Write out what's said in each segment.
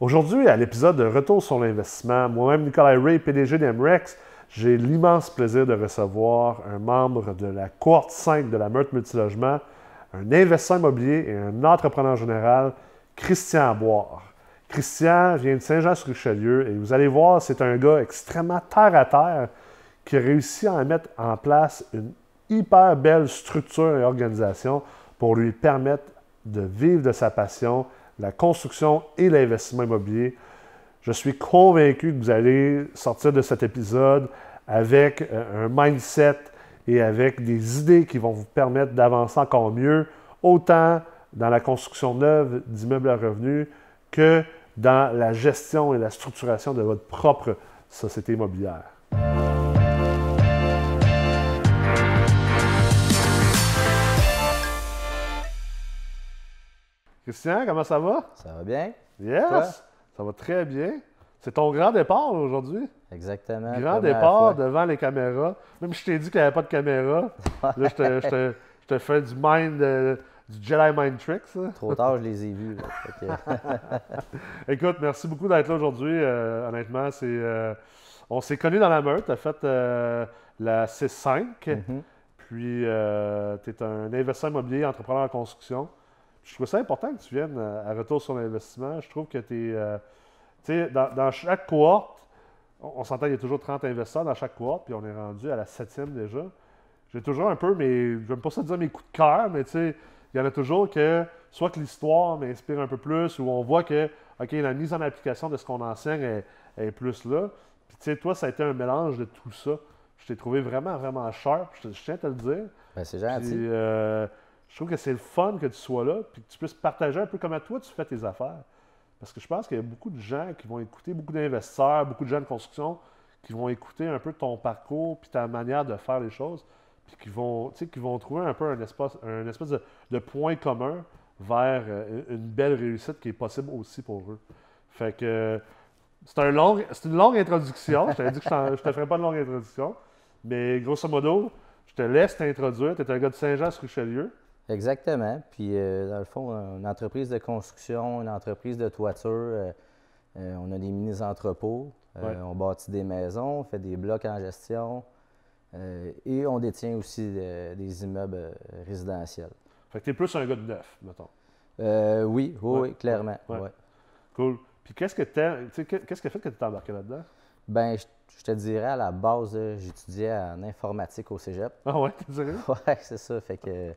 Aujourd'hui, à l'épisode de Retour sur l'investissement, moi-même, Nicolas Ray, PDG d'Emrex, j'ai l'immense plaisir de recevoir un membre de la cohorte 5 de la Meurthe Multilogement, un investisseur immobilier et un entrepreneur général, Christian Boire. Christian vient de Saint-Jean-sur-Richelieu et vous allez voir, c'est un gars extrêmement terre à terre qui a réussi à mettre en place une hyper belle structure et organisation pour lui permettre de vivre de sa passion, la construction et l'investissement immobilier. Je suis convaincu que vous allez sortir de cet épisode avec euh, un mindset et avec des idées qui vont vous permettre d'avancer encore mieux, autant dans la construction neuve d'immeubles à revenus que dans la gestion et la structuration de votre propre société immobilière. Christian, comment ça va? Ça va bien? Yes! Ça va très bien. C'est ton grand départ aujourd'hui. Exactement. Grand départ devant les caméras. Même si je t'ai dit qu'il n'y avait pas de caméra, là, je te, fais du mind, euh, du Jedi Mind Tricks. Trop tard, je les ai vus. Écoute, merci beaucoup d'être là aujourd'hui. Euh, honnêtement, c'est, euh, on s'est connus dans la meute. Tu as fait la C5. Mm-hmm. Puis, tu es un investisseur immobilier, entrepreneur en construction. Je trouve ça important que tu viennes à retour sur l'investissement. Je trouve que tu es dans, chaque cohorte, on, s'entend qu'il y a toujours 30 investisseurs dans chaque cohorte, puis on est rendu à la septième déjà. J'ai toujours un peu, mais je n'aime pas ça dire mes coups de cœur, mais tu sais, il y en a toujours que soit que l'histoire m'inspire un peu plus, ou on voit que, OK, la mise en application de ce qu'on enseigne est, plus là. Puis tu sais, toi, ça a été un mélange de tout ça. Je t'ai trouvé vraiment, vraiment sharp, je, tiens à te le dire. Ben, c'est gentil. Euh, je trouve que c'est le fun que tu sois là, puis que tu puisses partager un peu comment toi tu fais tes affaires. Parce que je pense qu'il y a beaucoup de gens qui vont écouter, beaucoup d'investisseurs, beaucoup de gens de construction, qui vont écouter un peu ton parcours puis ta manière de faire les choses, puis qui vont, qui vont trouver un peu un espace, un espèce de, point commun vers euh, une belle réussite qui est possible aussi pour eux. Fait que c'est une longue introduction. je t'avais dit que je ne te ferais pas de longue introduction. Mais grosso modo, je te laisse t'introduire. Tu es un gars de Saint-Jean-sur-Richelieu. Exactement. Puis, euh, dans le fond, une entreprise de construction, une entreprise de toiture, euh, euh, on a des mini-entrepôts, on bâtit des maisons, on fait des blocs en gestion et on détient aussi des immeubles résidentiels. Fait que tu es plus un gars de neuf, mettons. oui, oui, clairement. Cool. Puis qu'est-ce que tu qu'est-ce qui a fait que tu t'es embarqué là-dedans? Ben, je, te dirais à la base, j'étudiais en informatique au cégep. Ah ouais, tu dirais? Oui, c'est ça. Fait que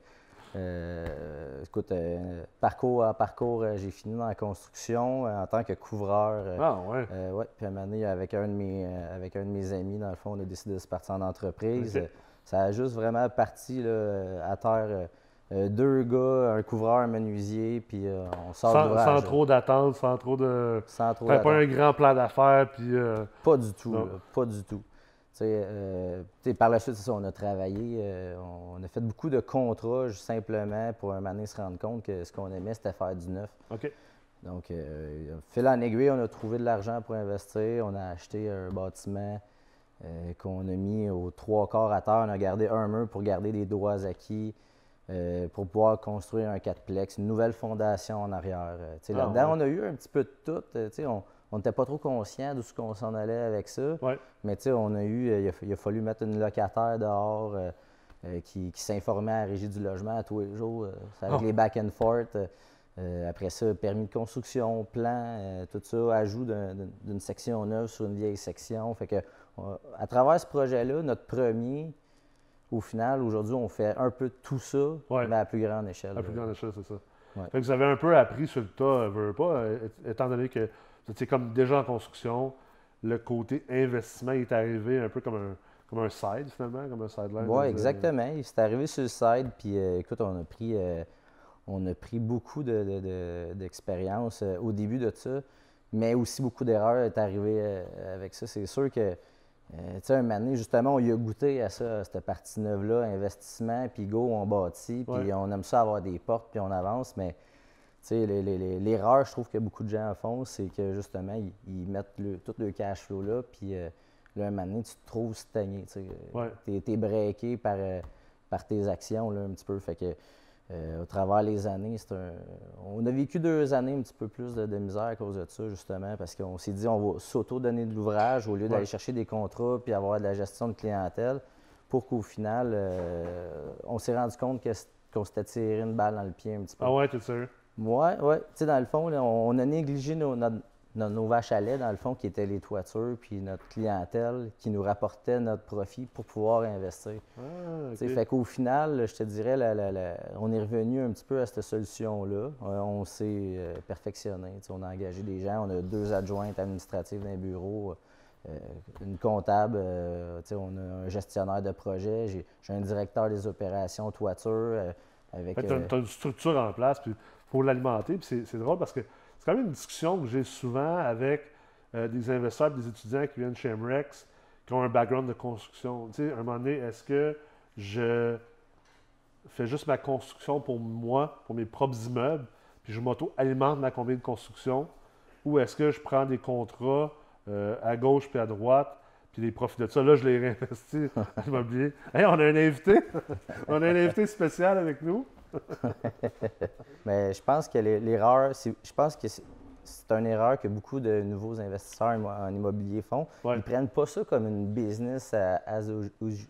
euh, écoute, euh, parcours à parcours, euh, j'ai fini dans la construction en tant que couvreur. ah ouais. ouais. Puis à un moment donné, avec un, de mes, avec un de mes amis, dans le fond, on a décidé de se partir en entreprise. ça a juste vraiment parti là, à terre. deux gars, un couvreur, un menuisier, puis on sort sans, sans trop d'attente, sans trop de. Sans trop pas un grand plan d'affaires, puis. Pas du tout, pas du tout. Euh, par la suite, ça, on a travaillé, euh, on a fait beaucoup de contrats juste simplement pour un moment se rendre compte que ce qu'on aimait, c'était faire du neuf. OK. Donc, euh, fil en aiguille, on a trouvé de l'argent pour investir. On a acheté un bâtiment qu'on a mis aux trois quarts à terre. On a gardé un mur pour garder des droits acquis, pour pouvoir construire un quatreplex, une nouvelle fondation en arrière. Ah, là-dedans, on a eu un petit peu de tout. On, on n'était pas trop conscient de ce qu'on s'en allait avec ça. Mais tu sais, on a eu, euh, il a, fallu mettre une locataire dehors euh, euh, qui, s'informait à la régie du logement à tous les jours, avec ah. les back and forth. après ça, permis de construction, plan, tout ça, ajout d'une section neuve sur une vieille section. Fait que, à travers ce projet-là, notre premier, au final, aujourd'hui, on fait un peu tout ça, mais à plus grande échelle. À plus grande échelle, c'est ça. Fait que vous avez un peu appris sur le tas, veux pas, étant donné que c'est comme déjà en construction, le côté investissement est arrivé un peu comme un, comme un side finalement, comme un sideline. Oui, exactement. Il s'est arrivé sur le side, puis euh, écoute, on a pris, euh, on a pris beaucoup d'expérience de, euh, au début de ça, mais aussi beaucoup d'erreurs est arrivé avec ça. C'est sûr que, tu sais, un moment donné, justement, on y a goûté à ça, à cette partie neuve-là, investissement, puis go, on bâtit, puis on aime ça avoir des portes, puis on avance, mais L'erreur, je trouve que beaucoup de gens font, c'est que justement, ils, mettent tout le cash flow là, puis euh, là, un moment donné, tu te trouves stagné. Tu es, breaké par, euh, par tes actions là, un petit peu. Fait que au travers les années, un... on a vécu deux années un petit peu plus de, misère à cause de ça, justement, parce qu'on s'est dit on va s'auto-donner de l'ouvrage au lieu d'aller chercher des contrats puis avoir de la gestion de clientèle, pour qu'au final, on s'est rendu compte qu'on s'était tiré une balle dans le pied un petit peu. Ah ouais, tu sûr? Oui, oui. Tu sais, dans le fond, on a négligé nos, nos, vaches à lait, dans le fond, qui étaient les toitures, puis notre clientèle qui nous rapportait notre profit pour pouvoir investir. Ah, Fait qu'au final, je te dirais, on est revenu un petit peu à cette solution-là. Euh, on s'est euh, perfectionné. On a engagé des gens, on a deux adjointes administratives dans les bureaux. Euh, une comptable, on a un gestionnaire de projet, j'ai un directeur des opérations toiture. avec, tu as, une structure en place, puis pour l'alimenter. Puis c'est drôle parce que c'est quand même une discussion que j'ai souvent avec euh, des investisseurs, des étudiants qui viennent chez MREX, qui ont un background de construction. Tu sais, à un moment donné, est-ce que je fais juste ma construction pour moi, pour mes propres immeubles, puis je m'auto-alimente ma compagnie de construction, ou est-ce que je prends des contrats euh, à gauche puis à droite, puis les profits de ça, là, je les réinvestis en immobilier. Hey, on a un invité! on a un invité spécial avec nous. Mais je pense que l'erreur, je pense que c'est une erreur que beaucoup de nouveaux investisseurs en immobilier font. Ils ne prennent pas ça comme une business as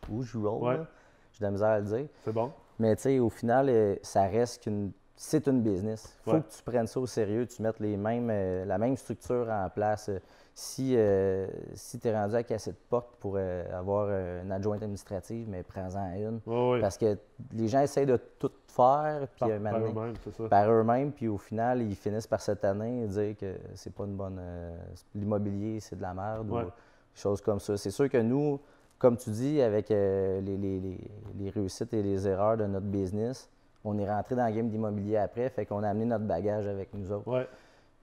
usual. J'ai de la misère à le dire. C'est bon. Mais tu sais, au final, euh, ça reste qu'une. C'est une business. Il faut que tu prennes ça au sérieux, tu mettes les mêmes, euh, la même structure en place. Si, euh, si tu es rendu à casser de porte pour euh, avoir euh, une adjointe administrative, mais prends-en une. Parce que les gens essayent de tout faire, puis par, eux-mêmes, c'est ça. Par eux-mêmes, puis au final, ils finissent par cette année et dire que c'est pas une bonne. L'immobilier, c'est de la merde, ou des choses comme ça. C'est sûr que nous, comme tu dis, avec les, les, les, réussites et les erreurs de notre business, on est rentré dans le game d'immobilier après, fait qu'on a amené notre bagage avec nous autres.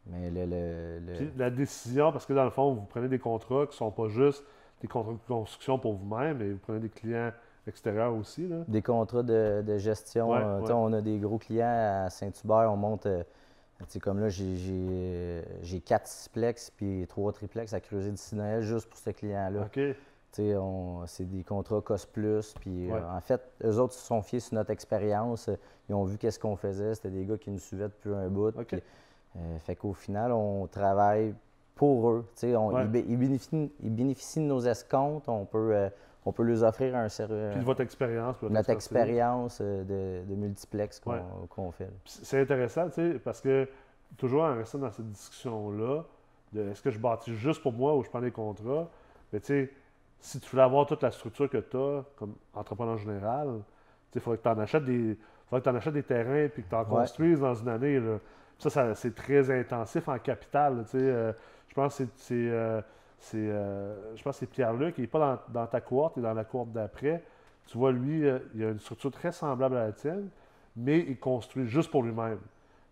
Mais le, la décision, parce que dans le fond, vous prenez des contrats qui ne sont pas juste des contrats de construction pour vous-même, mais vous prenez des clients extérieurs aussi. Là. Des contrats de, gestion. Euh, on a des gros clients à Saint-Hubert, on monte. Euh, comme là, j'ai quatre sixplex puis trois triplex à creuser du Noël juste pour ce client-là. OK. C'est des contrats COS Plus. Puis euh, en fait, eux autres se sont fiés sur notre expérience. Ils ont vu qu'est-ce qu'on faisait. C'était des gars qui nous suivaient depuis un bout. Euh, fait qu'au final, on travaille pour eux. On, ils, bénéficient, de nos escomptes. On peut, euh, on peut leur offrir un service. Puis votre expérience. Notre expérience euh, de, multiplex qu'on fait. C'est intéressant, parce que toujours en restant dans cette discussion-là, de est-ce que je bâtis juste pour moi ou je prends des contrats, mais tu sais, si tu voulais avoir toute la structure que tu as comme entrepreneur général, il faudrait que tu en achètes des. en achètes des terrains et que tu en construises dans une année. Là. Ça, c'est très intensif en capital. Euh, je pense que c'est, euh, euh, je pense c'est Pierre-Luc, qui n'est pas dans, ta cohorte, il est dans la cohorte d'après. Tu vois, lui, il a une structure très semblable à la tienne, mais il construit juste pour lui-même.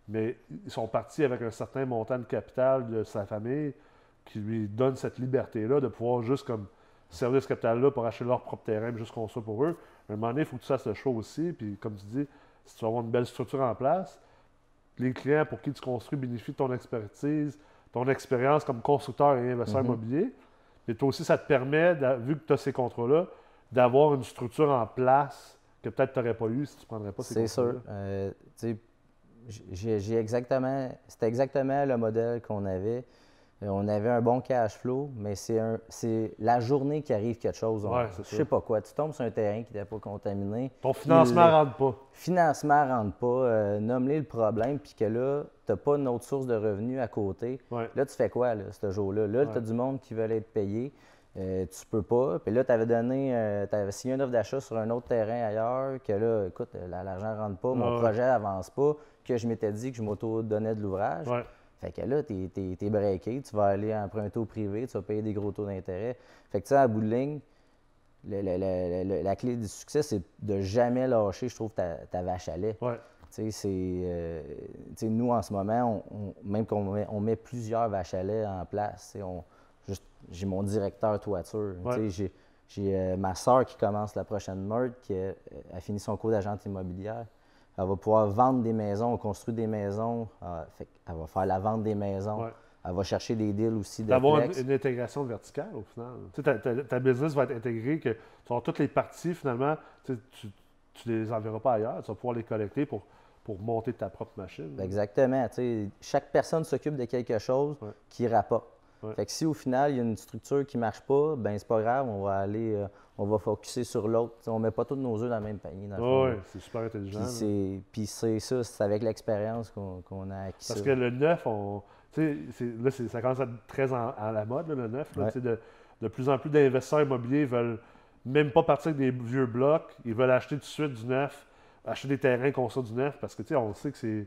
Mais ils sont partis avec un certain montant de capital de sa famille qui lui donne cette liberté-là de pouvoir juste comme servir ce capital-là pour acheter leur propre terrain et juste construire pour eux. À un moment donné, il faut que tu fasses le choix aussi. Puis comme tu dis, si tu veux avoir une belle structure en place, les clients pour qui tu construis bénéficient de ton expertise, ton expérience comme constructeur et investisseur mhm. immobilier. Mais toi aussi, ça te permet, vu que tu as ces contrats-là, d'avoir une structure en place que peut-être tu n'aurais pas eu si tu ne prendrais pas ces contrats. C'est sûr. Euh, j'ai exactement, c'était exactement le modèle qu'on avait. Euh, on avait un bon cash flow, mais c'est la journée qui arrive quelque chose. Ouais, je sais pas quoi. Tu tombes sur un terrain qui n'était pas contaminé. Ton financement ne rentre pas. Financement ne rentre pas. Euh, nomme-les le problème, puis que là, tu n'as pas une autre source de revenus à côté. Là, tu fais quoi, là, ce jour-là? Là, tu as du monde qui veut être payé. Euh, tu peux pas. Puis là, tu avais donné, euh, tu avais signé une offre d'achat sur un autre terrain ailleurs, que là, écoute, l'argent ne rentre pas, mon projet n'avance pas, que je m'étais dit que je m'auto-donnais de l'ouvrage. Fait que là, tu es, es, breaké, tu vas aller emprunter au privé, tu vas payer des gros taux d'intérêt. Fait que, tu sais, à bout de ligne, la clé du succès, c'est de jamais lâcher, je trouve, ta, ta vache à lait. Ouais. Tu sais, c'est. Euh, nous, en ce moment, on, même qu'on met, on met plusieurs vaches à lait en place. J'ai mon directeur toiture. J'ai euh, ma soeur qui commence la prochaine meurtre, qui a, a fini son cours d'agente immobilière. Elle va pouvoir vendre des maisons, construire des maisons. Euh, elle va faire la vente des maisons. Elle va chercher des deals aussi. D'avoir une, une, intégration verticale au final. Tu sais, ta, business va être intégrée, que tu auras toutes les parties finalement, tu ne les enverras pas ailleurs. Tu vas pouvoir les collecter pour pour monter ta propre machine. Exactement. tu sais, chaque personne s'occupe de quelque chose Ouais. qui rapporte. Ouais. Fait que si au final, il y a une structure qui ne marche pas, ben c'est pas grave, on va aller, euh, on va focuser sur l'autre. On met pas tous nos œufs dans le même panier. Oui, c'est super intelligent. Puis c'est, ça, c'est avec l'expérience qu'on, qu'on a acquis Parce ça. que le neuf, on, là, ça commence à être très en- à la mode, là, le neuf. là, Ouais. de, de plus en plus d'investisseurs immobiliers veulent même pas partir avec des vieux blocs. Ils veulent acheter tout de suite du neuf, acheter des terrains construits du neuf, parce que tu sais, on sait que c'est.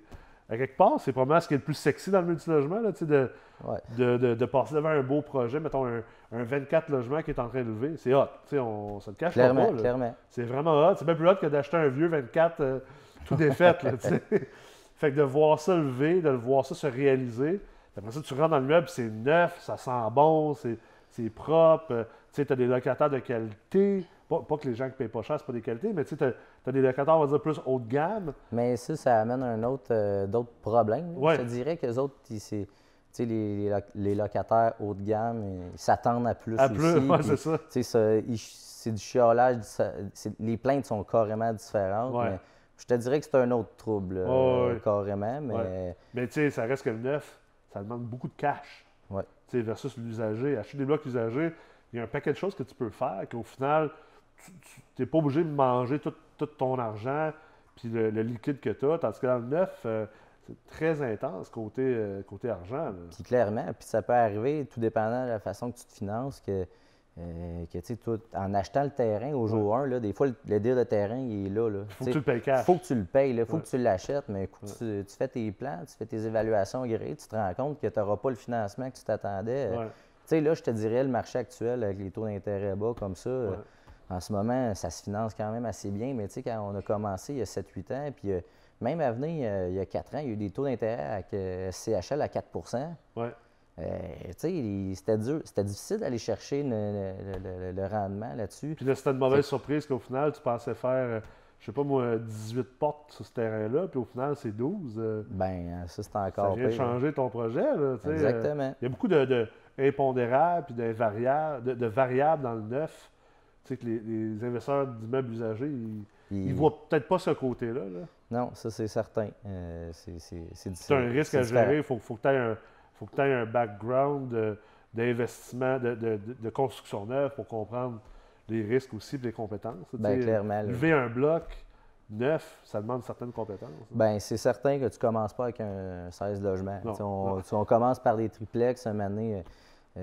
À quelque part, c'est probablement ce qui est le plus sexy dans le multilogement, là, de, Ouais. de, de- de passer devant un beau projet, mettons un, un 24 logements qui est en train de lever. C'est hot. On se le cache Clairement, pas. là. clairement. C'est vraiment hot. C'est bien plus hot que d'acheter un vieux 24 euh, tout défait. fait que de voir ça lever, de le voir ça se réaliser. Après ça, tu rentres dans le meuble, c'est neuf, ça sent bon, c'est, c'est propre. euh, tu as des locataires de qualité. Pas, pas que les gens qui payent pas cher, c'est pas des qualités, mais tu sais, tu as, des locataires, on va dire, plus haut de gamme. Mais ça, ça amène un autre, euh, d'autres problèmes. Ouais. Je te dirais que les autres, c'est, tu sais, les, les loc- les locataires haut de gamme, ils s'attendent à plus À plus, ouais, c'est ça. tu sais, ça, c'est du chiolage, les plaintes sont carrément différentes. Ouais. mais je te dirais que c'est un autre trouble, carrément. Mais tu sais, ça reste que le neuf, ça demande beaucoup de cash. Ouais. Tu sais, versus l'usager. Acheter des blocs usagés, il y a un paquet de choses que tu peux faire qu'au final, tu n'es pas obligé de manger tout, tout ton argent puis le, le liquide que tu as. Tandis que dans le neuf, euh, c'est très intense côté, euh, côté argent. là. Puis clairement, puis ça peut arriver, tout dépendant de la façon que tu te finances, que, euh, que tu en achetant le terrain au jour 1, là, des fois, le, le deal de terrain, il est là. là. Il faut que tu le payes cash. faut que tu le payes, il faut Ouais. que tu l'achètes, mais écoute, tu, tu fais tes plans, tu fais tes évaluations tu te rends compte que tu n'auras pas le financement que tu t'attendais. Tu sais, là, je te dirais, le marché actuel, avec les taux d'intérêt bas comme ça. En ce moment, ça se finance quand même assez bien, mais tu sais, quand on a commencé il y a 7-8 ans, puis euh, même à venir, euh, il y a 4 ans, il y a eu des taux d'intérêt avec euh, CHL à 4% Ouais. euh, tu sais, il- c'était dur, c'était difficile d'aller chercher le, le- le- le rendement là-dessus. Puis là, c'était une mauvaise surprise qu'au final, tu pensais faire, je sais pas moi, 18 portes sur ce terrain-là, puis au final, c'est 12. euh, Ben, ça, c'est ça encore vient pire. changer ton projet. Là, tu sais, euh, Exactement. Il y a beaucoup de, de impondérables puis de variables dans le neuf. Tu sais que les, les investisseurs d'immeubles usagers, ils, ils voient peut-être pas ce côté-là. là. Non, ça, c'est certain. Euh, c'est c'est- un risque à gérer. Il faut, faut que tu aies un, faut que t'aies un background d'investissement, de, de- de- de construction neuve pour comprendre les risques aussi et les compétences. Tu sais, clairement. Lever un bloc neuf, ça demande certaines compétences. Ben, c'est certain que tu commences pas avec un 16 logements. Non, Tu sais, On, non. tu- on commence par des triplex, un année.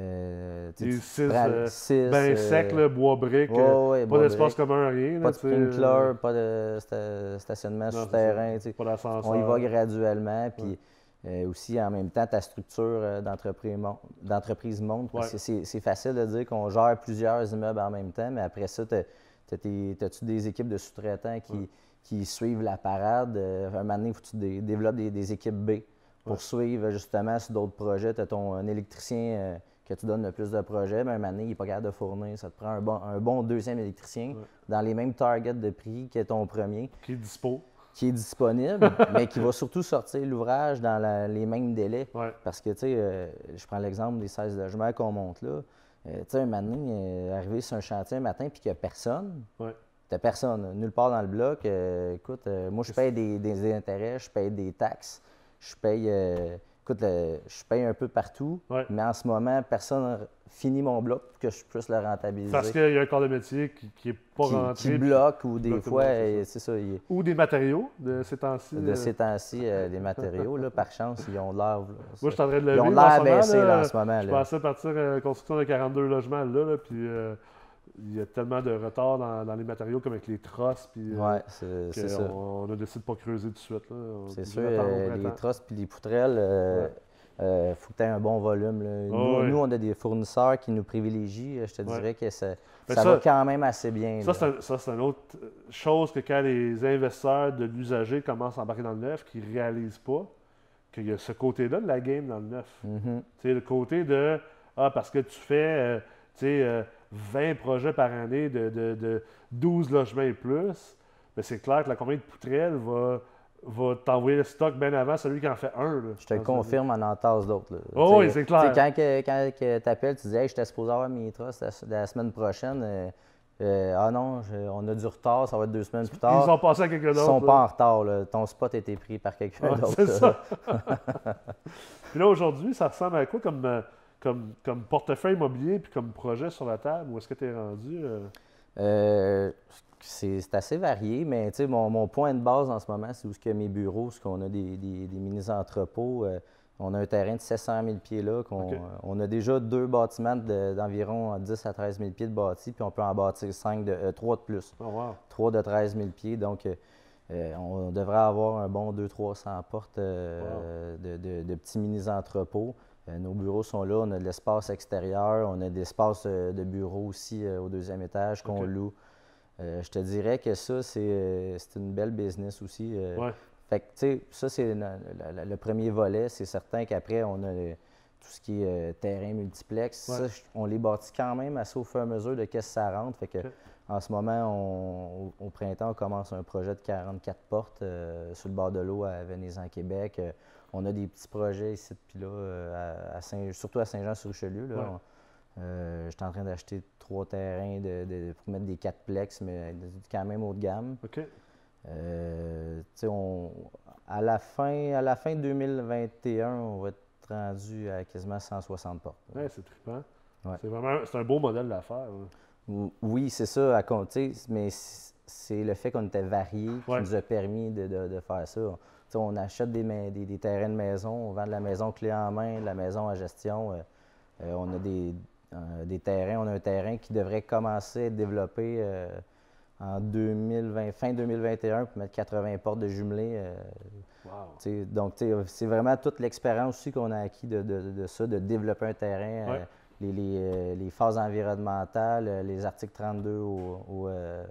Euh, Des tu six, prends euh, six, ben euh, sec, là, bois brique, ouais, euh, ouais, pas d'espace commun, rien. Pas là, de euh, sprinkler, pas de sta- stationnement non, souterrain. ça. tu sais. Pas. On y va graduellement, puis euh, aussi en même temps, ta structure euh, d'entreprise mon- d'entreprise monte. parce Ouais. que c'est facile de dire qu'on gère plusieurs immeubles en même temps, mais après ça, t'as-tu des équipes de sous-traitants qui, qui suivent la parade? Euh, un moment donné, il faut que tu dé- développes des, des équipes B pour suivre justement sur d'autres projets. Tu as ton un électricien euh, que tu donnes le plus de projets, mais un moment donné, il n'est pas capable de fournir. Ça te prend un bon, un bon deuxième électricien Ouais. dans les mêmes targets de prix que ton premier Qui est dispo. qui est disponible, mais qui va surtout sortir l'ouvrage dans la- les mêmes délais. Ouais. Parce que, tu sais, euh, je prends l'exemple des 16 logements qu'on monte là. Euh, tu sais, un matin, euh, arriver sur un chantier un matin puis qu'il n'y a personne, Ouais. t'as personne, nulle part dans le bloc. euh, écoute, moi, je paye des, des intérêts, je paye des taxes, je paye, écoute, le- je paye un peu partout, Ouais. mais en ce moment, personne finit mon bloc pour que je puisse le rentabiliser. Parce qu'il y a un corps de métier qui n'est pas qui, rentré. qui bloque ou des bloque le fois, c'est ça, il- Ou des matériaux de ces temps-ci. de euh. ces temps-ci, euh, les matériaux, là, par chance, ils ont de l'air. Moi, je suis en train de Ils lever. ont en l'air ce moment, baissé là. en ce moment. Je là. pensais partir euh, construction de 42 logements là, là, puis euh, il y a tellement de retard dans, dans les matériaux comme avec les trosses, puis euh, Ouais, c'est c'est ça. qu'on on a décidé de pas creuser tout de suite. C'est sûr, euh, les trosses puis les poutrelles, il Ouais. faut que tu aies un bon volume. là. Nous, nous, on a des fournisseurs qui nous privilégient. euh, Je te Ouais. dirais que ça, Ben ça ça- va quand même assez bien. Ça, c'est un- ça, c'est une autre euh, chose que quand les investisseurs de l'usager commencent à embarquer dans le neuf, qu'ils ne réalisent pas qu'il y a ce côté-là de la game dans le neuf. Sais, le côté de Ah, parce que tu fais euh, tu sais, euh, 20 projets par année de, de- de 12 logements et plus, ben c'est clair que la compagnie de poutrelles va, va t'envoyer le stock bien avant celui qui en fait un. là. Je te confirme, on en tasse d'autres. Oh oui, c'est clair. Quand, que- quand tu appelles, tu dis hey, je suis supposé avoir mes trosses la, la semaine prochaine. euh, Euh, ah non, je- on a du retard, ça va être deux semaines plus tard. Ils ont passé à quelqu'un Ils d'autre. sont là. pas en retard. là. Ton spot a été pris par quelqu'un Ouais, d'autre. c'est ça. Puis là, aujourd'hui, ça ressemble à quoi comme, euh, comme, comme portefeuille immobilier puis comme projet sur la table? Où est-ce que tu es rendu? euh? Euh, c'est assez varié, mais mon, mon point de base en ce moment, c'est où ce que mes bureaux, ce qu'on a des, des- des mini-entrepôts. euh, on a un terrain de 700 000 pieds là. euh, On a déjà deux bâtiments de- d'environ 10 à 13 000 pieds de bâtis, puis on peut en bâtir 5 de, euh, 3 de plus. Oh, wow. 3 de 13 000 pieds. Donc, euh, on devrait avoir un bon 200-300 portes euh, de, de- de petits mini-entrepôts. Euh, nos bureaux sont là, on a de l'espace extérieur, on a de l'espace euh, de bureau aussi euh, au deuxième étage qu'on loue. Je te dirais que ça, c'est une belle business aussi. Ouais. Fait que, tu sais, ça, c'est le, premier volet. C'est certain qu'après, on a le- tout ce qui est euh, terrain multiplex. Ouais. Ça, on les bâtit quand même assez au fur et à mesure de qu'est-ce que ça rentre. Fait que, en ce moment, on- au, au printemps, on commence un projet de 44 portes euh, sur le bord de l'eau à Venise, en Québec. Euh, on a des petits projets ici puis là, euh, à, à Saint, surtout à Saint-Jean-sur-Richelieu. Ouais. Euh, J'étais en train d'acheter trois terrains de, de- pour mettre des 4 plex, mais quand même haut de gamme. OK. Euh, on- à, la fin, à la fin 2021, on va être rendu à quasiment 160 portes. Ouais, c'est trippant. Ouais. C'est vraiment c'est un beau modèle d'affaires. Ou- Oui, c'est ça à compter, mais c'est le fait qu'on était varié qui Ouais. nous a permis de, de- de faire ça. On achète des, ma- des- des terrains de maison, on vend de la maison clé en main, de la maison à gestion. euh, euh, on a des, euh, des terrains, on a un terrain qui devrait commencer à être développé en 2020, fin 2021 pour mettre 80 portes de Wow. sais, donc, c'est vraiment toute l'expérience aussi qu'on a acquis de, de- de ça, de développer un terrain, Ouais. les, les, les phases environnementales, les articles 32 au, au,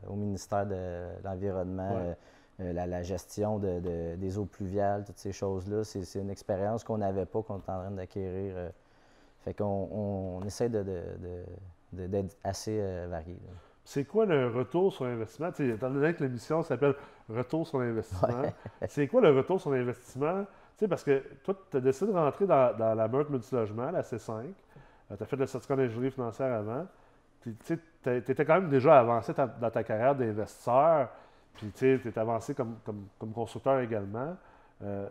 au ministère de l'Environnement, Ouais. Euh, la, la gestion de- de- des eaux pluviales, toutes ces choses-là. C'est c'est une expérience qu'on n'avait pas, qu'on est en train d'acquérir. euh. fait qu'on on, on essaie de- de- d'être assez euh, varié. C'est quoi le retour sur investissement? Tu sais, étant donné que l'émission s'appelle Retour sur l'investissement, c'est quoi le retour sur l'investissement? Parce que toi, tu as décidé de rentrer dans, dans la meurtre multilogement, la C5. tu as fait le certificat d'ingénierie financière avant. Tu étais quand même déjà avancé ta- dans ta carrière d'investisseur. Puis, tu étais avancé comme, comme, comme constructeur également. Euh,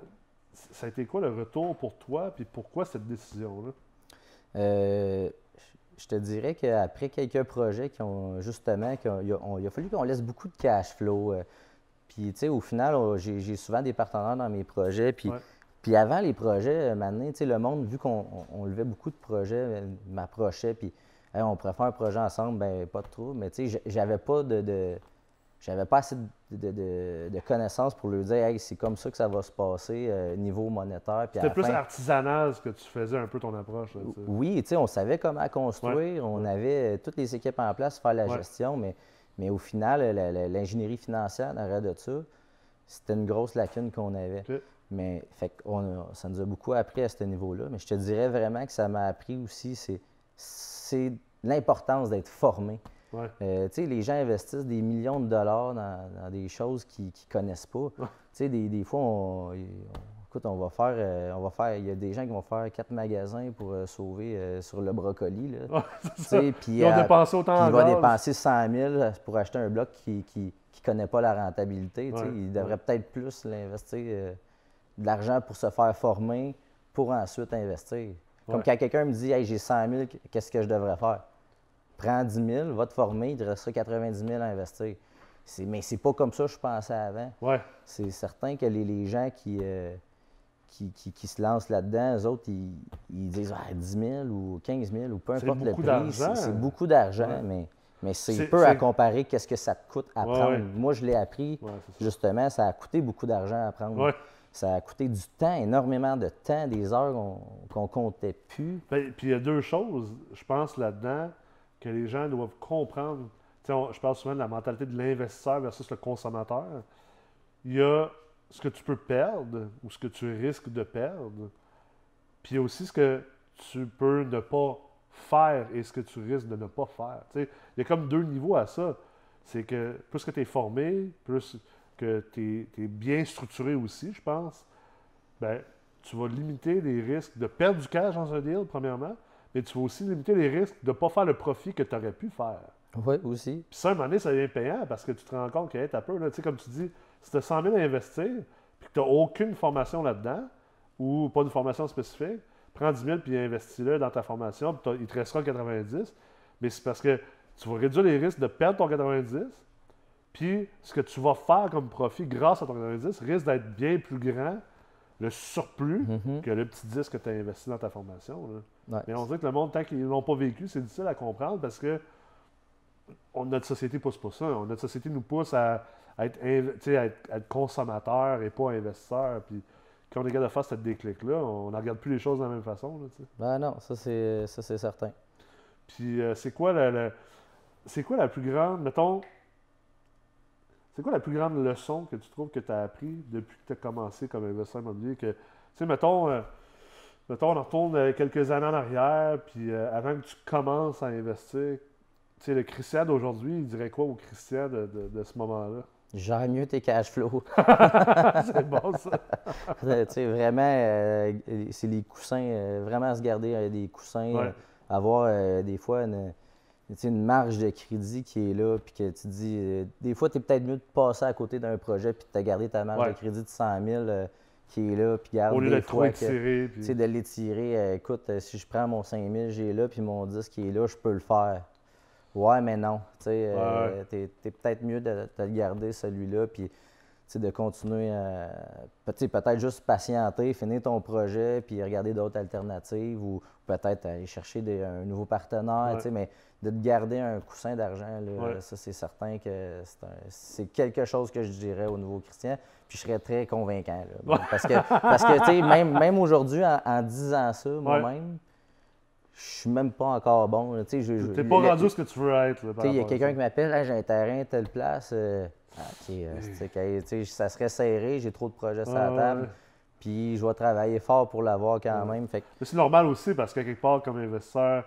ça a été quoi le retour pour toi? Puis, pourquoi cette décision-là? Euh, je te dirais qu'après quelques projets qui ont justement, il, a, on- il a fallu qu'on laisse beaucoup de cash flow. euh, puis, tu sais, au final, j'ai souvent des partenaires dans mes projets. Puis, Ouais. puis avant les projets, maintenant, tu sais, le monde, vu qu'on on- on levait beaucoup de projets, m'approchait. Puis, Hey, on pourrait faire un projet ensemble, ben pas de trouble. Mais, tu sais, j'avais pas de. de- j'avais pas assez de, de- de- de connaissances pour leur dire, hey, c'est comme ça que ça va se passer, euh, niveau monétaire. C'était plus fin- artisanal ce que tu faisais un peu ton approche. là, oui, tu sais, on savait comment construire, on ouais. avait euh, toutes les équipes en place pour faire la Ouais. gestion, mais, mais au final, l'ingénierie financière en arrière de ça, c'était une grosse lacune qu'on avait. Mais fait a- ça nous a beaucoup appris à ce niveau-là. Mais je te dirais vraiment que ça m'a appris aussi, c'est, c'est l'importance d'être formé. Ouais. Euh, les gens investissent des millions de dollars dans, dans des choses qu'ils ne connaissent pas. Des, des fois, on, on- écoute, on va faire, euh, on va faire, il y a des gens qui vont faire quatre magasins pour euh, sauver sur le brocoli. Là. Ouais, Ils ont euh, dépensé autant puis en il va gaz. dépenser 100 000 pour acheter un bloc qui ne qui, qui connaît pas la rentabilité. tu sais. Ouais, il devrait ouais. peut-être plus l'investir de l'argent pour se faire former pour ensuite investir. Comme quand quelqu'un me dit hey, j'ai 100 000, qu'est-ce que je devrais faire? Prends 10 000, va te former, il te restera 90 000 à investir. C'est- Mais c'est pas comme ça que je pensais avant. Ouais. C'est certain que les, les gens qui, euh, qui, qui- qui se lancent là-dedans, eux autres, ils, ils disent Ah, 10 000 ou 15 000 ou peu importe le prix. C'est c'est beaucoup d'argent, Ouais. mais, mais c'est C'est- peu à comparer qu'est-ce que ça te coûte à prendre. ouais. Moi, je l'ai appris, justement, ça a coûté beaucoup d'argent à prendre. Ça a coûté du temps, énormément de temps, des heures qu'on qu'on comptait plus. Ben, Puis il y a deux choses, je pense, là-dedans, que les gens doivent comprendre. Je parle souvent de la mentalité de l'investisseur versus le consommateur. Il y a ce que tu peux perdre ou ce que tu risques de perdre. Puis il y a aussi ce que tu peux ne pas faire et ce que tu risques de ne pas faire. Il y a comme deux niveaux à ça. C'est que plus que tu es formé, plus que tu es, bien structuré aussi, je pense, ben, tu vas limiter les risques de perdre du cash dans un deal, premièrement, mais tu vas aussi limiter les risques de ne pas faire le profit que tu aurais pu faire. Oui, aussi. Puis ça, à un moment donné, ça devient payant parce que tu te rends compte que, hey, t'as peur, là, tu sais, comme tu dis, si tu as 100 000 à investir, puis que tu n'as aucune formation là-dedans, ou pas de formation spécifique, prends 10 000 puis investis-le dans ta formation, puis il te restera 90. Mais c'est parce que tu vas réduire les risques de perdre ton 90, puis ce que tu vas faire comme profit grâce à ton 90 risque d'être bien plus grand, le surplus, Mhm. que le petit 10 que tu as investi dans ta formation. là. Mais on dirait que le monde, tant qu'ils ne l'ont pas vécu, c'est difficile à comprendre parce que on- notre société pousse pas ça. Notre société nous pousse à, à être, à être, à être consommateur et pas investisseur. Puis quand on est capable de faire cette déclic-là, on ne regarde plus les choses de la même façon. là. Ben non, ça c'est ça c'est certain. Puis euh, c'est quoi la, la- c'est quoi la plus grande, mettons, c'est quoi la plus grande leçon que tu trouves que tu as appris depuis que tu as commencé comme investisseur immobilier? Que, tu sais, mettons, euh, mettons, on retourne euh, quelques années en arrière, puis euh, avant que tu commences à investir, tu sais, le Christian d'aujourd'hui, il dirait quoi au Christian de, de- de ce moment-là? Gère mieux tes cash flows. c'est bon, ça. tu sais, vraiment, euh, c'est les coussins, vraiment se garder des coussins, Ouais. avoir des fois une, une marge de crédit qui est là, puis que tu dis, euh, des fois, tu es peut-être mieux de passer à côté d'un projet, puis de garder ta marge Ouais. de crédit de 100 000 euh, qui est là, puis garde Au lieu des trop fois que, étiré. tu sais, de l'étirer. euh, écoute, si je prends mon 5 000, j'ai là, puis mon 10 qui est là, je peux le faire. Ouais, mais non. Tu sais, euh, t'es, peut-être mieux de, de garder, celui-là, puis de continuer à. Peut-être juste patienter, finir ton projet, puis regarder d'autres alternatives, ou peut-être aller chercher des- un nouveau partenaire, Ouais. mais de te garder un coussin d'argent, Ouais. ça, c'est certain que c'est, quelque chose que je dirais au nouveau Christian, puis je serais très convaincant. là. Parce que, parce que même, même aujourd'hui, en, en disant ça, moi-même, je suis même pas encore bon. Tu T'es pas rendu ce que tu veux être. il y a quelqu'un qui m'appelle, Hey, j'ai un terrain telle place. euh, ah, ok, euh, ça serait serré, j'ai trop de projets sur la table. ouais. Puis je vais travailler fort pour l'avoir quand même. Fait c'est normal aussi parce que quelque part, comme investisseur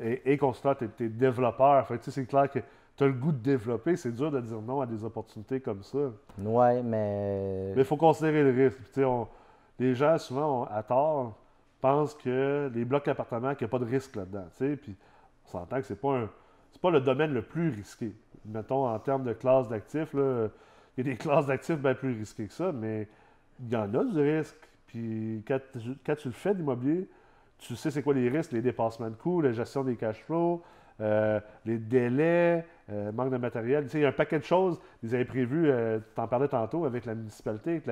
et, et consultant, tu es, développeur. Fait c'est clair que tu as le goût de développer. C'est dur de dire non à des opportunités comme ça. ouais, mais. Mais il faut considérer le risque. On- les gens, souvent, on- à tort, pensent que les blocs appartements, qu'il n'y a pas de risque là-dedans. Puis on s'entend que c'est pas un. C'est pas le domaine le plus risqué. Mettons, en termes de classe d'actifs, il y a des classes d'actifs bien plus risquées que ça, mais il y en a du risque. Puis quand, tu- le fais d'immobilier, tu sais c'est quoi les risques, les dépassements de coûts, la gestion des cash flows, euh, les délais, euh, manque de matériel. Tu sais, il y a un paquet de choses, avaient prévu, euh, tu t'en parlais tantôt avec la municipalité,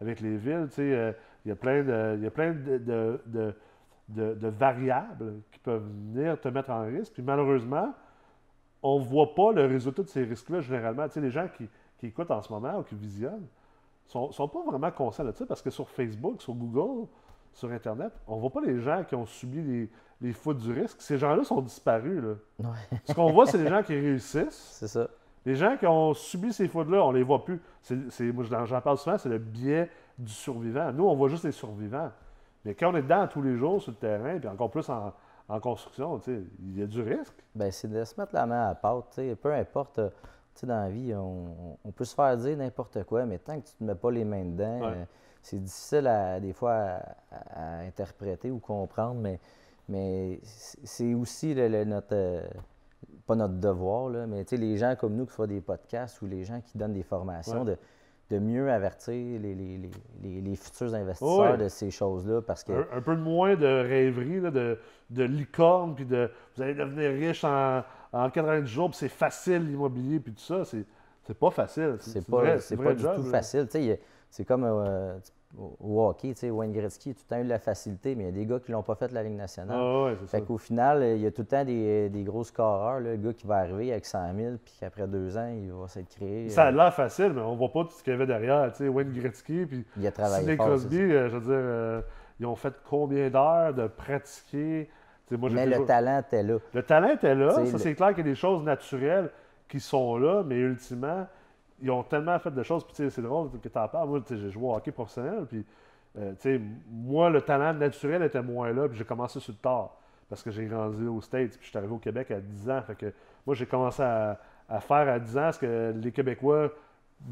avec, les villes, tu sais, il y a plein de, il y a plein de variables qui peuvent venir te mettre en risque. Puis malheureusement, on ne voit pas le résultat de ces risques-là généralement. Tu sais, les gens qui, qui écoutent en ce moment ou qui visionnent sont, sont pas vraiment conscients de ça parce que sur Facebook, sur Google, sur Internet, on voit pas les gens qui ont subi les, les fautes du risque. Ces gens-là sont disparus. Là. Ouais, Ce qu'on voit, c'est les gens qui réussissent. c'est ça. Les gens qui ont subi ces fautes-là, on les voit plus. C'est, c'est- moi, j'en j'en parle souvent, c'est le biais du survivant. Nous, on voit juste les survivants. Mais quand on est dedans tous les jours sur le terrain, puis encore plus en, en construction, il y a du risque. Ben, c'est de se mettre la main à la pâte. tu sais. Peu importe. euh, dans la vie, on, on peut se faire dire n'importe quoi, mais tant que tu ne te mets pas les mains dedans, Ouais. euh, c'est difficile à, des fois à, interpréter ou comprendre, mais, mais c'est aussi le- le- notre. euh, pas notre devoir, là, mais tu sais, les gens comme nous qui font des podcasts ou les gens qui donnent des formations, Ouais. de, de mieux avertir les, les- les- futurs investisseurs de ces choses-là parce que. Un, un peu moins de rêverie, là, de, de licorne, puis de vous allez devenir riche en, en 90 jours, puis c'est facile l'immobilier, puis tout ça. C'est, c'est pas facile. C'est pas, c'est pas du job, tout là. facile. C'est comme euh, au au hockey, tu sais, Wayne Gretzky a tout le temps eu de la facilité, mais il y a des gars qui l'ont pas fait la Ligue nationale. Ah ouais, c'est ça. Fait qu'au final, il y a tout le temps des, des gros scoreurs, là, le gars qui va arriver avec 100 000, puis qu'après deux ans, il va s'être créé. Ça a euh, l'air facile, mais on voit pas tout ce qu'il y avait derrière. Tu sais, Wayne Gretzky, puis il a travaillé fort. Crosby, euh, je veux dire, euh, ils ont fait combien d'heures de pratiquer? Tu sais, moi, Mais le talent était là. Le talent était là. T'sais, Ça, le- c'est clair qu'il y a des choses naturelles qui sont là, mais ultimement, ils ont tellement fait de choses. Puis, c'est drôle que tu en parles. Moi, j'ai joué au hockey professionnel. Puis, euh, moi, le talent naturel était moins là. Puis, j'ai commencé sur le tard parce que j'ai grandi aux States. Puis, je suis arrivé au Québec à 10 ans. Fait que moi, j'ai commencé à, à faire à 10 ans ce que les Québécois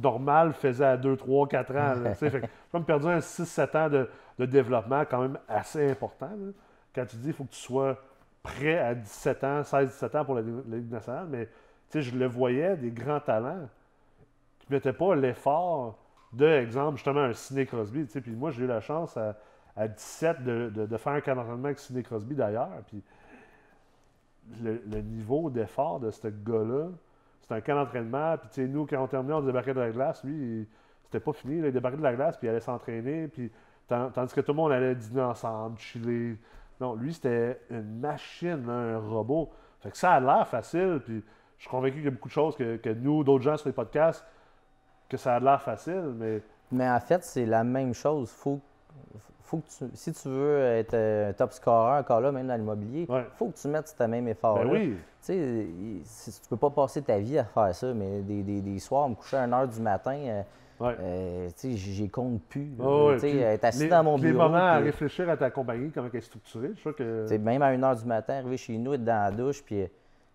normal faisaient à 2, 3, 4 ans. j'ai comme perdu un 6-7 ans de, de développement quand même assez important. là. Quand tu dis qu'il faut que tu sois prêt à 17 ans, 16-17 ans pour la, la Ligue nationale, mais je le voyais, des grands talents mettaient pas l'effort de, exemple, justement, un Ciné Crosby. Puis moi, j'ai eu la chance à, à 17 de, de- de faire un camp d'entraînement avec Ciné Crosby d'ailleurs. Puis le, niveau d'effort de ce gars-là, c'est un camp d'entraînement. Puis nous, quand on terminait, on débarquait de la glace. Lui, c'était pas fini. il débarquait de la glace, puis il allait s'entraîner. Puis tan- tandis que tout le monde allait dîner ensemble, chiller. Non, lui, c'était une machine, un robot. Fait que ça a l'air facile. Puis je suis convaincu qu'il y a beaucoup de choses que, que nous, d'autres gens sur les podcasts, que ça a l'air facile, mais Mais en fait, c'est la même chose. Faut, faut que tu, si tu veux être euh, un top scorer, encore là, même dans l'immobilier, il Ouais. faut que tu mettes ce même effort-là. ben oui. Tu sais, tu peux pas passer ta vie à faire ça, mais des, des- des soirs, me coucher à 1 h du matin, euh, Ouais. euh, tu sais, j'y compte plus. Ah ouais, Tu sais, puis être assis les, dans mon puis les bureau. moments à réfléchir à ta compagnie, comment elle est structurée, je que. Même à 1 h du matin, arriver chez nous, être dans la douche, puis,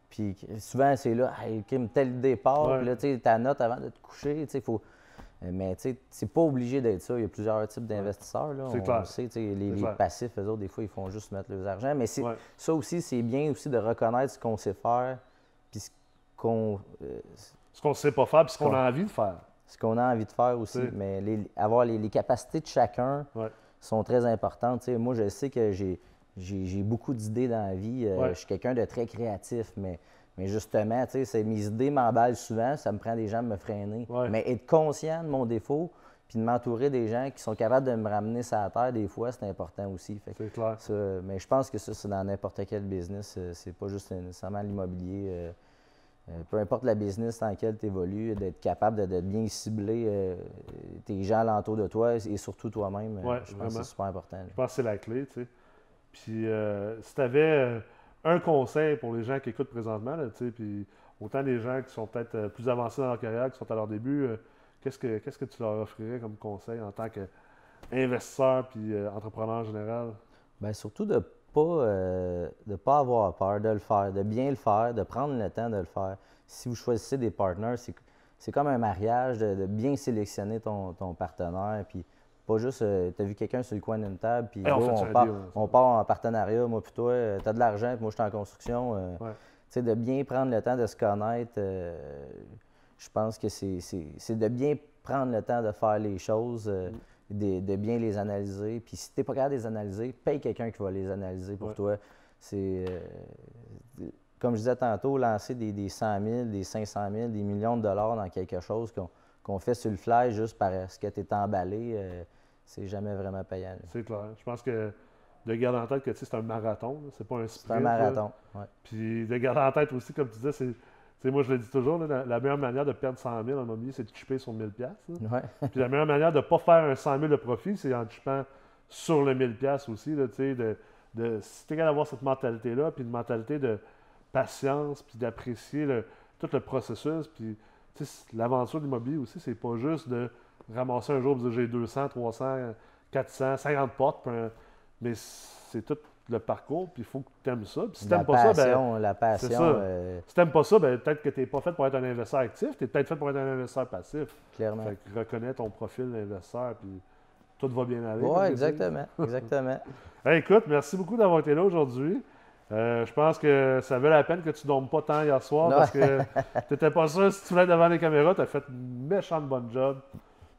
puis souvent, c'est là, hey, Kim, tel départ, Ouais. puis là, tu sais, ta note avant de te coucher, tu sais, faut. euh, Mais tu sais, c'est pas obligé d'être ça. Il y a plusieurs types d'investisseurs. là. C'est On clair. sait, les, les clair. passifs, eux autres, des fois, ils font juste mettre leurs argent. Mais c'est- Ouais. ça aussi, c'est bien aussi de reconnaître ce qu'on sait faire, puis ce qu'on euh, Ce qu'on ne sait pas faire, puis ce qu'on a envie de faire. ce qu'on a envie de faire aussi. C'est- Mais les- avoir les, les capacités de chacun Ouais. sont très importantes. Moi, je sais que j'ai, j'ai, beaucoup d'idées dans la vie. Euh, Ouais. Je suis quelqu'un de très créatif, mais, mais justement, mes idées m'emballent souvent. Ça me prend des gens de me freiner. Ouais. Mais être conscient de mon défaut, puis de m'entourer des gens qui sont capables de me ramener sur la terre, des fois, c'est important aussi. C'est clair. ça, mais je pense que ça, c'est dans n'importe quel business. euh, C'est pas juste nécessairement l'immobilier. euh, peu importe la business dans laquelle tu évolues, d'être capable de, de bien cibler euh, tes gens alentour de toi et surtout toi-même, Ouais, je pense que c'est super important. là. Je pense que c'est la clé, tu sais. Puis euh, si tu avais un conseil pour les gens qui écoutent présentement, puis autant les gens qui sont peut-être euh, plus avancés dans leur carrière, qui sont à leur début, euh, qu'est-ce que qu'est-ce que tu leur offrirais comme conseil en tant qu'investisseur puis euh, entrepreneur en général? Ben, surtout de pas euh, de pas avoir peur de le faire, de bien le faire, de prendre le temps de le faire. Si vous choisissez des partenaires, c'est c'est comme un mariage, de, de bien sélectionner ton, ton partenaire, puis pas juste, tu as vu quelqu'un sur le coin d'une table, puis on on, part, on part en partenariat, moi puis toi, tu as de l'argent, puis moi je suis en construction. euh, Ouais. tu sais, de bien prendre le temps de se connaître, euh, je pense que c'est- de bien prendre le temps de faire les choses, euh, Mm. de, de bien les analyser. Puis si tu n'es pas capable de les analyser, paye quelqu'un qui va les analyser pour Ouais. toi. C'est, euh, comme je disais tantôt, lancer des, des 100 000, des 500 000, des millions de dollars dans quelque chose qu'on fait sur le fly juste parce que tu es emballé, euh, c'est jamais vraiment payant. C'est clair. Je pense que de garder en tête que tu sais, c'est un marathon, c'est pas un sprint. C'est un marathon. ouais. Puis de garder en tête aussi, comme tu disais, c'est. moi, je le dis toujours, là, la, meilleure manière de perdre 100 000 en immobilier, c'est de chipper sur 1000 pièces. Ouais. Puis la meilleure manière de ne pas faire un 100 000 de profit, c'est en chippant sur le 1000 pièces aussi. Là, de, de, si tu es capable d'avoir cette mentalité-là, puis une mentalité de patience, puis d'apprécier le- tout le processus, puis l'aventure de l'immobilier aussi, c'est pas juste de ramasser un jour dire j'ai 200, 300, 400, 50 portes, un- mais c'est tout le parcours, puis il faut que tu aimes ça. Puis si n'aimes pas ça, ben, la passion. ça. euh, si t'aimes pas ça, ben, peut-être que tu n'es pas fait pour être un investisseur actif, tu es peut-être fait pour être un investisseur passif. clairement. Fait que reconnais ton profil d'investisseur, puis tout va bien aller. Oui, exactement. Exactement. Hey, écoute, merci beaucoup d'avoir été là aujourd'hui. Euh, je pense que ça valait la peine que tu ne dormes pas tant hier soir Non. parce que tu n'étais pas sûr si tu voulais être devant les caméras. Tu as fait une méchante bonne job.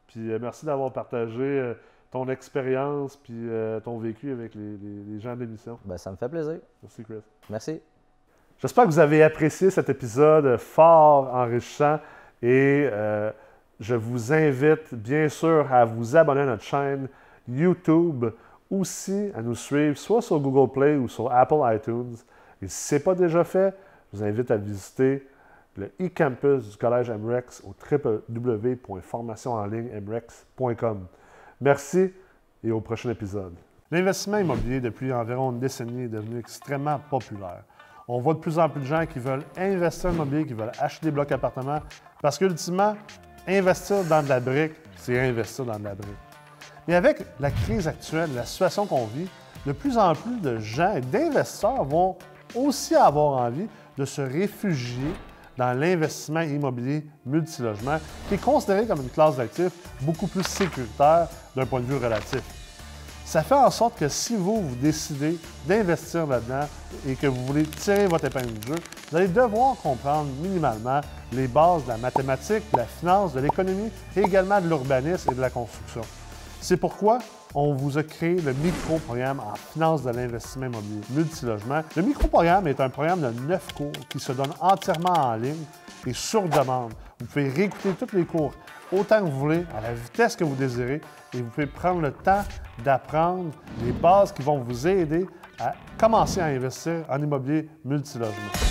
Puis euh, merci d'avoir partagé euh, ton expérience puis euh, ton vécu avec les, les- les gens de l'émission. Ben, ça me fait plaisir. Merci, Chris. Merci. J'espère que vous avez apprécié cet épisode fort enrichissant et euh, je vous invite bien sûr à vous abonner à notre chaîne YouTube, aussi à nous suivre soit sur Google Play ou sur Apple iTunes. Et si ce n'est pas déjà fait, je vous invite à visiter le e-campus du Collège MREX au www.formationenlignemrex.com. Merci et au prochain épisode. L'investissement immobilier depuis environ une décennie est devenu extrêmement populaire. On voit de plus en plus de gens qui veulent investir en immobilier, qui veulent acheter des blocs appartements, parce qu'ultimement, investir dans de la brique, c'est investir dans de la brique. Mais avec la crise actuelle, la situation qu'on vit, de plus en plus de gens et d'investisseurs vont aussi avoir envie de se réfugier dans l'investissement immobilier multilogement, qui est considéré comme une classe d'actifs beaucoup plus sécuritaire d'un point de vue relatif. Ça fait en sorte que si vous, vous décidez d'investir là-dedans et que vous voulez tirer votre épingle du jeu, vous allez devoir comprendre minimalement les bases de la mathématique, de la finance, de l'économie et également de l'urbanisme et de la construction. C'est pourquoi on vous a créé le micro-programme en finance de l'investissement immobilier multilogement. Le micro-programme est un programme de neuf cours qui se donne entièrement en ligne et sur demande. Vous pouvez réécouter tous les cours autant que vous voulez, à la vitesse que vous désirez, et vous pouvez prendre le temps d'apprendre les bases qui vont vous aider à commencer à investir en immobilier multilogement.